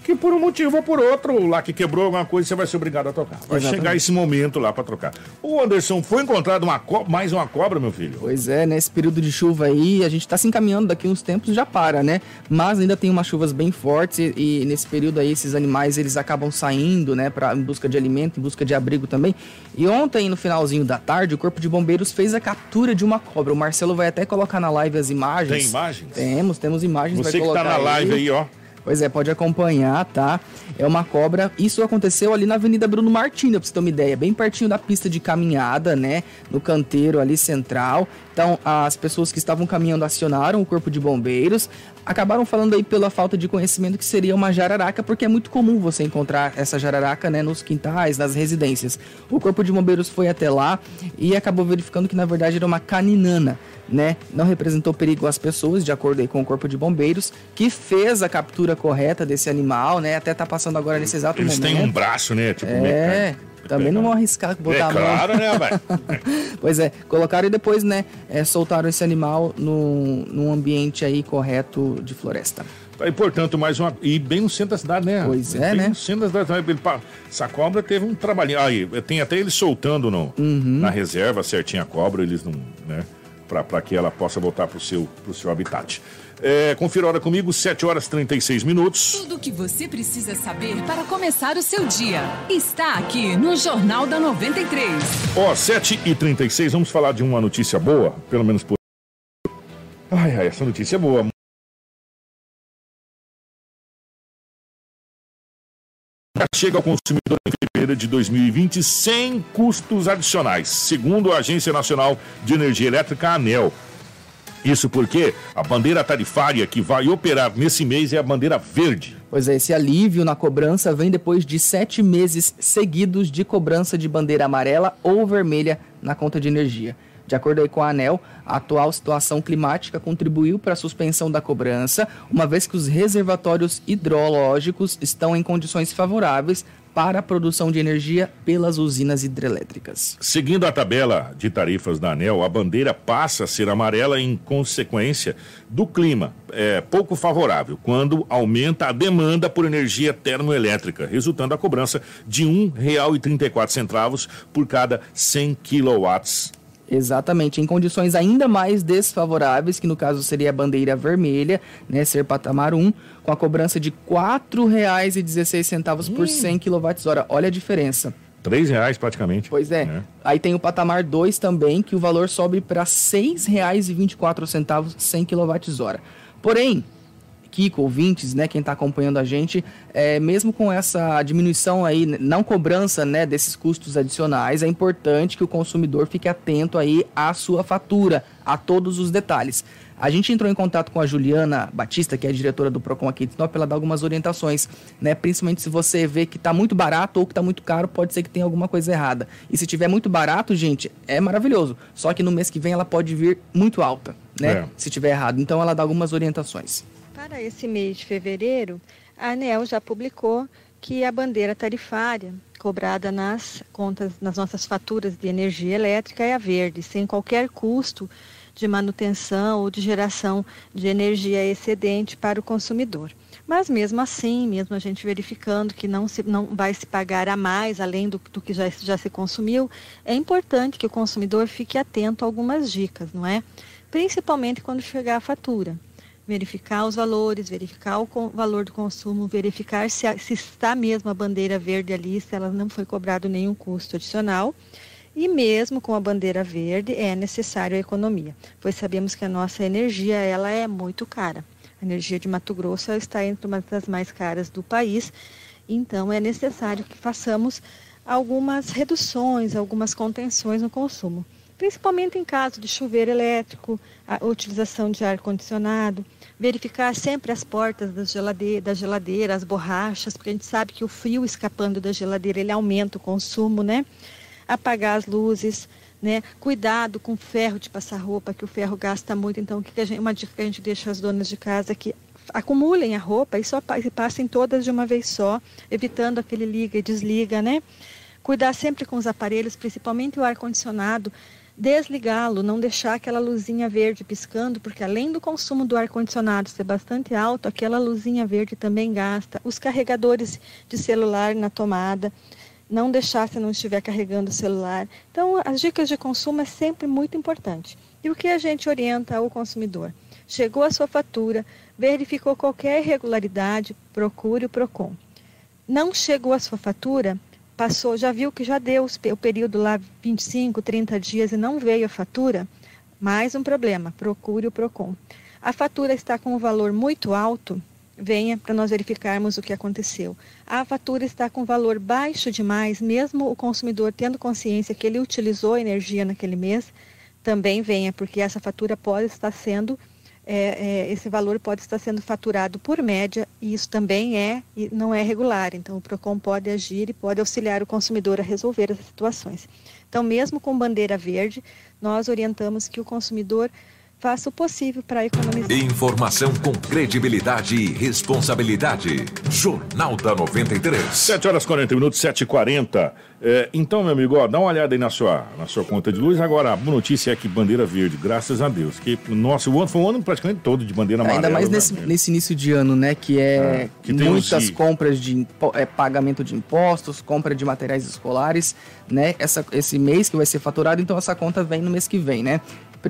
que por um motivo ou por outro, lá que quebrou alguma coisa, você vai ser obrigado a trocar. Vai Exatamente. chegar esse momento lá para trocar. O Anderson, foi encontrado uma mais uma cobra, meu filho? Pois é, nesse período de chuva aí, a gente está se encaminhando daqui uns tempos já para, né? Mas ainda tem umas chuvas bem fortes e, e nesse período aí esses animais eles acabam saindo, né, para em busca de alimento, em busca de abrigo também. E ontem no finalzinho da tarde, o Corpo de Bombeiros fez a captura de uma cobra. O Marcelo vai até colocar na live as imagens. Tem imagens? Temos, temos imagens. Você que tá na live aí, aí ó. Pois é, pode acompanhar, tá? É uma cobra. Isso aconteceu ali na Avenida Bruno Martins, pra você ter uma ideia, bem pertinho da pista de caminhada, né? No canteiro ali central. Então, as pessoas que estavam caminhando acionaram o corpo de bombeiros. Acabaram falando aí pela falta de conhecimento que seria uma jararaca, porque é muito comum você encontrar essa jararaca, né, nos quintais, nas residências. O corpo de bombeiros foi até lá e acabou verificando que na verdade era uma caninana né, não representou perigo às pessoas, de acordo aí com o Corpo de Bombeiros, que fez a captura correta desse animal, né, até tá passando agora nesse exato Eles momento. Eles têm um braço, né, tipo é, também não vão arriscar botar é, a mão. Claro, né, velho? <laughs> pois é, colocaram e depois, né, é, soltaram esse animal num, num ambiente aí correto de floresta. E, portanto, mais uma. E bem no centro da cidade, né? Pois é, bem né? No centro da cidade. Ele, essa cobra teve um trabalhinho. Aí, tem até ele soltando no, uhum. na reserva certinho a cobra, eles não. né? para que ela possa voltar para o seu, seu habitat. É, confira a hora comigo, 7 horas e 36 minutos. Tudo o que você precisa saber para começar o seu dia está aqui no Jornal da 93. Ó, oh, 7 e 36 vamos falar de uma notícia boa, pelo menos por. Ai, ai, essa notícia é boa. chega ao consumidor em fevereiro de 2020 sem custos adicionais, segundo a Agência Nacional de Energia Elétrica, ANEL. Isso porque a bandeira tarifária que vai operar nesse mês é a bandeira verde. Pois é, esse alívio na cobrança vem depois de sete meses seguidos de cobrança de bandeira amarela ou vermelha na conta de energia. De acordo com a ANEL, a atual situação climática contribuiu para a suspensão da cobrança, uma vez que os reservatórios hidrológicos estão em condições favoráveis para a produção de energia pelas usinas hidrelétricas. Seguindo a tabela de tarifas da ANEL, a bandeira passa a ser amarela em consequência do clima é, pouco favorável, quando aumenta a demanda por energia termoelétrica, resultando a cobrança de R$ 1,34 por cada 100 quilowatts Exatamente, em condições ainda mais desfavoráveis, que no caso seria a bandeira vermelha, né, ser patamar 1, com a cobrança de R$ 4,16 por 100 kWh. Olha a diferença. R$ reais praticamente. Pois é. é. Aí tem o patamar 2 também, que o valor sobe para R$ 6,24 100 kWh. Porém, Kiko, ouvintes, né, quem está acompanhando a gente, é, mesmo com essa diminuição aí, não cobrança, né, desses custos adicionais, é importante que o consumidor fique atento aí à sua fatura, a todos os detalhes. A gente entrou em contato com a Juliana Batista, que é a diretora do Procon aqui de Sinop, ela dá algumas orientações, né? Principalmente se você vê que está muito barato ou que está muito caro, pode ser que tenha alguma coisa errada. E se tiver muito barato, gente, é maravilhoso. Só que no mês que vem ela pode vir muito alta, né? É. Se tiver errado. Então ela dá algumas orientações. Para esse mês de fevereiro, a ANEL já publicou que a bandeira tarifária cobrada nas contas, nas nossas faturas de energia elétrica é a verde, sem qualquer custo de manutenção ou de geração de energia excedente para o consumidor. Mas mesmo assim, mesmo a gente verificando que não, se, não vai se pagar a mais além do, do que já, já se consumiu, é importante que o consumidor fique atento a algumas dicas, não é? Principalmente quando chegar a fatura verificar os valores, verificar o valor do consumo, verificar se, se está mesmo a bandeira verde ali, se ela não foi cobrado nenhum custo adicional. E mesmo com a bandeira verde é necessário a economia, pois sabemos que a nossa energia ela é muito cara. A energia de Mato Grosso está entre uma das mais caras do país, então é necessário que façamos algumas reduções, algumas contenções no consumo, principalmente em caso de chuveiro elétrico, a utilização de ar condicionado verificar sempre as portas das geladeira, da geladeira, as borrachas, porque a gente sabe que o frio escapando da geladeira ele aumenta o consumo, né? Apagar as luzes, né? Cuidado com o ferro de passar roupa, que o ferro gasta muito. Então, que gente, uma dica que a gente deixa às donas de casa é que acumulem a roupa e só passem todas de uma vez só, evitando aquele liga e desliga, né? Cuidar sempre com os aparelhos, principalmente o ar condicionado desligá-lo, não deixar aquela luzinha verde piscando, porque além do consumo do ar-condicionado ser bastante alto, aquela luzinha verde também gasta. Os carregadores de celular na tomada, não deixar se não estiver carregando o celular. Então, as dicas de consumo é sempre muito importante. E o que a gente orienta ao consumidor? Chegou a sua fatura, verificou qualquer irregularidade, procure o PROCON. Não chegou a sua fatura, passou, já viu que já deu o período lá 25, 30 dias e não veio a fatura, mais um problema, procure o PROCON. A fatura está com um valor muito alto, venha para nós verificarmos o que aconteceu. A fatura está com valor baixo demais, mesmo o consumidor tendo consciência que ele utilizou energia naquele mês, também venha, porque essa fatura pode estar sendo é, é, esse valor pode estar sendo faturado por média e isso também é não é regular. Então, o PROCON pode agir e pode auxiliar o consumidor a resolver essas situações. Então, mesmo com bandeira verde, nós orientamos que o consumidor faça o possível para economizar. Informação com credibilidade e responsabilidade. Jornal da 93. 7 horas 40 minutos, 7 e 40 é, Então, meu amigo, ó, dá uma olhada aí na sua, na sua conta de luz. Agora, a boa notícia é que bandeira verde, graças a Deus. Que nosso o ano foi um ano praticamente todo de bandeira amarela. Ainda mais né? nesse, nesse início de ano, né? Que é, é que muitas compras de é, pagamento de impostos, compra de materiais escolares, né? Essa, esse mês que vai ser faturado, então essa conta vem no mês que vem, né?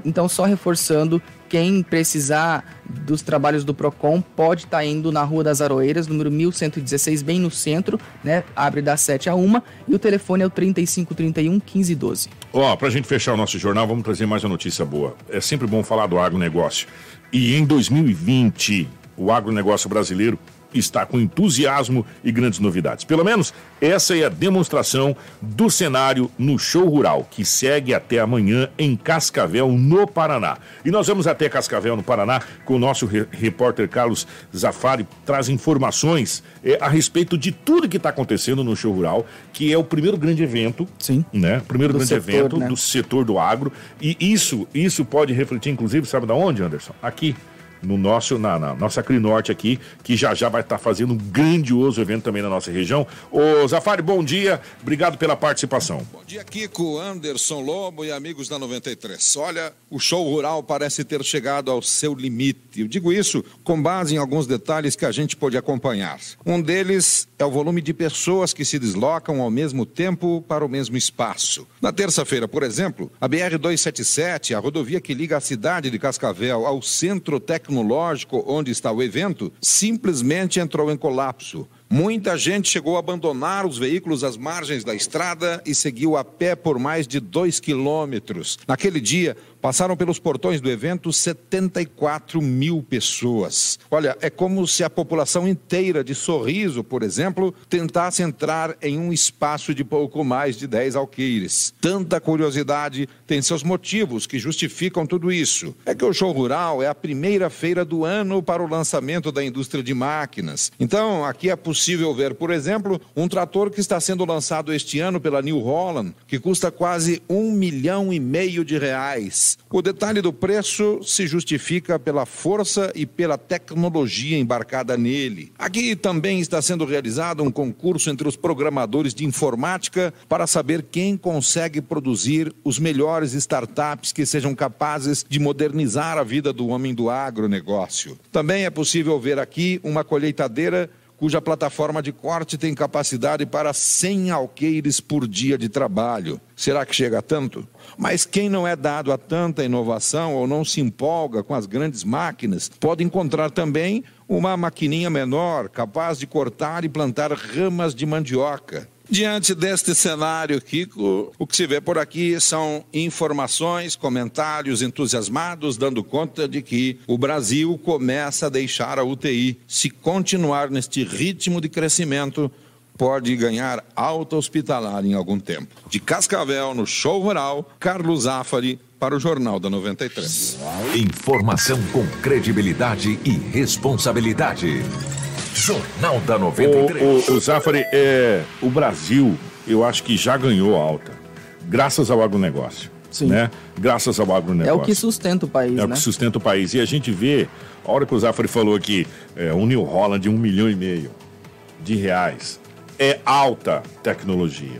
Então, só reforçando, quem precisar dos trabalhos do PROCON pode estar tá indo na Rua das Aroeiras, número 1116, bem no centro, né? Abre das 7 a 1 e o telefone é o 3531 1512. Ó, pra gente fechar o nosso jornal, vamos trazer mais uma notícia boa. É sempre bom falar do agronegócio. E em 2020, o agronegócio brasileiro está com entusiasmo e grandes novidades. Pelo menos essa é a demonstração do cenário no show rural, que segue até amanhã em Cascavel, no Paraná. E nós vamos até Cascavel, no Paraná, com o nosso re repórter Carlos Zafari, traz informações é, a respeito de tudo que está acontecendo no show rural, que é o primeiro grande evento, Sim. né? Primeiro do grande setor, evento né? do setor do agro. E isso, isso pode refletir, inclusive, sabe da onde, Anderson? Aqui no nosso, na, na nossa Crinorte aqui, que já já vai estar fazendo um grandioso evento também na nossa região. Ô Zafari, bom dia, obrigado pela participação. Bom dia, Kiko, Anderson Lobo e amigos da 93. Olha, o show rural parece ter chegado ao seu limite. Eu digo isso com base em alguns detalhes que a gente pôde acompanhar. Um deles é o volume de pessoas que se deslocam ao mesmo tempo para o mesmo espaço. Na terça-feira, por exemplo, a BR-277, a rodovia que liga a cidade de Cascavel ao centro técnico tecnológico onde está o evento simplesmente entrou em colapso. Muita gente chegou a abandonar os veículos às margens da estrada e seguiu a pé por mais de dois quilômetros. Naquele dia, Passaram pelos portões do evento 74 mil pessoas. Olha, é como se a população inteira de Sorriso, por exemplo, tentasse entrar em um espaço de pouco mais de 10 alqueires. Tanta curiosidade tem seus motivos que justificam tudo isso. É que o show rural é a primeira feira do ano para o lançamento da indústria de máquinas. Então, aqui é possível ver, por exemplo, um trator que está sendo lançado este ano pela New Holland, que custa quase um milhão e meio de reais. O detalhe do preço se justifica pela força e pela tecnologia embarcada nele. Aqui também está sendo realizado um concurso entre os programadores de informática para saber quem consegue produzir os melhores startups que sejam capazes de modernizar a vida do homem do agronegócio. Também é possível ver aqui uma colheitadeira cuja plataforma de corte tem capacidade para 100 alqueires por dia de trabalho. Será que chega a tanto? Mas quem não é dado a tanta inovação ou não se empolga com as grandes máquinas, pode encontrar também uma maquininha menor, capaz de cortar e plantar ramas de mandioca. Diante deste cenário, Kiko, o que se vê por aqui são informações, comentários entusiasmados, dando conta de que o Brasil começa a deixar a UTI. Se continuar neste ritmo de crescimento, pode ganhar alta hospitalar em algum tempo. De Cascavel, no Show Rural, Carlos Zafari, para o Jornal da 93. Informação com credibilidade e responsabilidade. Jornal da 93. O, o, o Zafari, é, o Brasil, eu acho que já ganhou alta, graças ao agronegócio. Sim. Né? Graças ao agronegócio. É o que sustenta o país, É né? o que sustenta o país. E a gente vê, a hora que o Zafari falou aqui, é, o New Holland, um milhão e meio de reais. É alta tecnologia.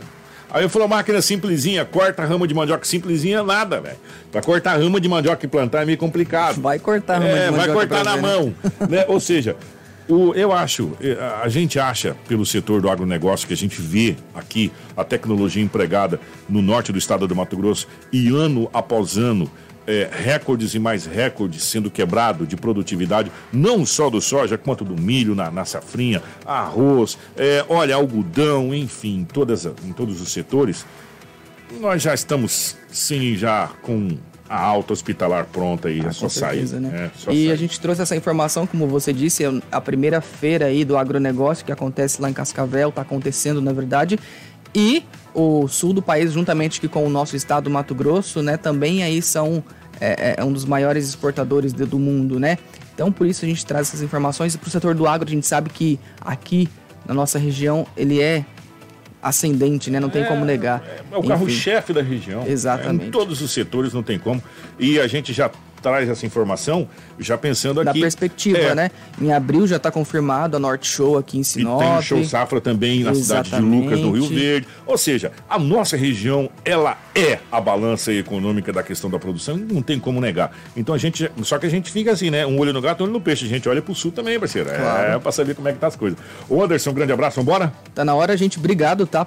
Aí eu falou, máquina simplesinha, corta rama de mandioca simplesinha, nada, velho. Pra cortar rama de mandioca e plantar é meio complicado. Vai cortar rama é, de mandioca. Vai cortar na ver, mão. Né? Ou seja, <laughs> o, eu acho, a gente acha, pelo setor do agronegócio, que a gente vê aqui a tecnologia empregada no norte do estado do Mato Grosso e ano após ano. É, recordes e mais recordes sendo quebrado de produtividade, não só do soja, quanto do milho na, na safrinha, arroz, é, olha, algodão, enfim, todas, em todos os setores. Nós já estamos, sim, já com a alta hospitalar pronta aí, ah, é só certeza, sair. Né? É, só e sair. a gente trouxe essa informação, como você disse, é a primeira feira aí do agronegócio que acontece lá em Cascavel, está acontecendo na verdade, e o sul do país, juntamente com o nosso estado do Mato Grosso, né, também aí são é, é um dos maiores exportadores do mundo, né? Então por isso a gente traz essas informações e para o setor do agro a gente sabe que aqui na nossa região ele é ascendente, né? Não tem é, como negar. É, é o carro-chefe da região. Exatamente. É, em todos os setores não tem como. E a gente já traz essa informação já pensando aqui. Da perspectiva, é. né? Em abril já está confirmado a Norte Show aqui em Sinop. E tem o Show Safra também na Exatamente. cidade de Lucas, no Rio Verde. Ou seja, a nossa região, ela é a balança econômica da questão da produção, não tem como negar. Então a gente, só que a gente fica assim, né? Um olho no gato, um olho no peixe. A gente olha pro sul também, parceiro. Claro. É, para saber como é que tá as coisas. Ô Anderson, um grande abraço, vambora? Tá na hora, gente. Obrigado, tá?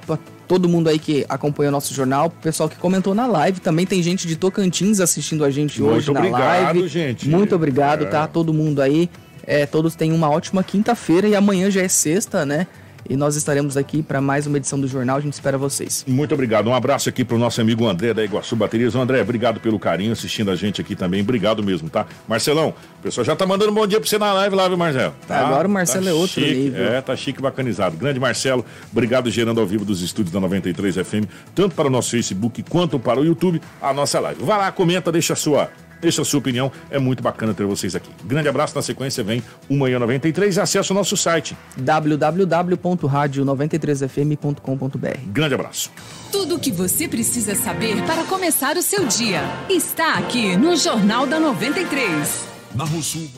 Todo mundo aí que acompanha o nosso jornal, pessoal que comentou na live, também tem gente de Tocantins assistindo a gente Muito hoje obrigado, na live. gente. Muito obrigado, é. tá? Todo mundo aí. É, todos tenham uma ótima quinta-feira e amanhã já é sexta, né? E nós estaremos aqui para mais uma edição do jornal. A gente espera vocês. Muito obrigado. Um abraço aqui para o nosso amigo André da Iguaçu Baterias. André, obrigado pelo carinho assistindo a gente aqui também. Obrigado mesmo, tá? Marcelão, o pessoal já tá mandando um bom dia para você na live lá, viu, Marcelo? Tá? Agora o Marcelo tá é outro chique, nível. É, tá chique bacanizado. Grande Marcelo, obrigado gerando ao vivo dos estúdios da 93 FM, tanto para o nosso Facebook quanto para o YouTube, a nossa live. Vai lá, comenta, deixa a sua Deixa a sua opinião, é muito bacana ter vocês aqui. Grande abraço, na sequência vem o Manhã 93 e acesse o nosso site www.radio93fm.com.br. Grande abraço. Tudo o que você precisa saber para começar o seu dia está aqui no Jornal da 93. Na Rosul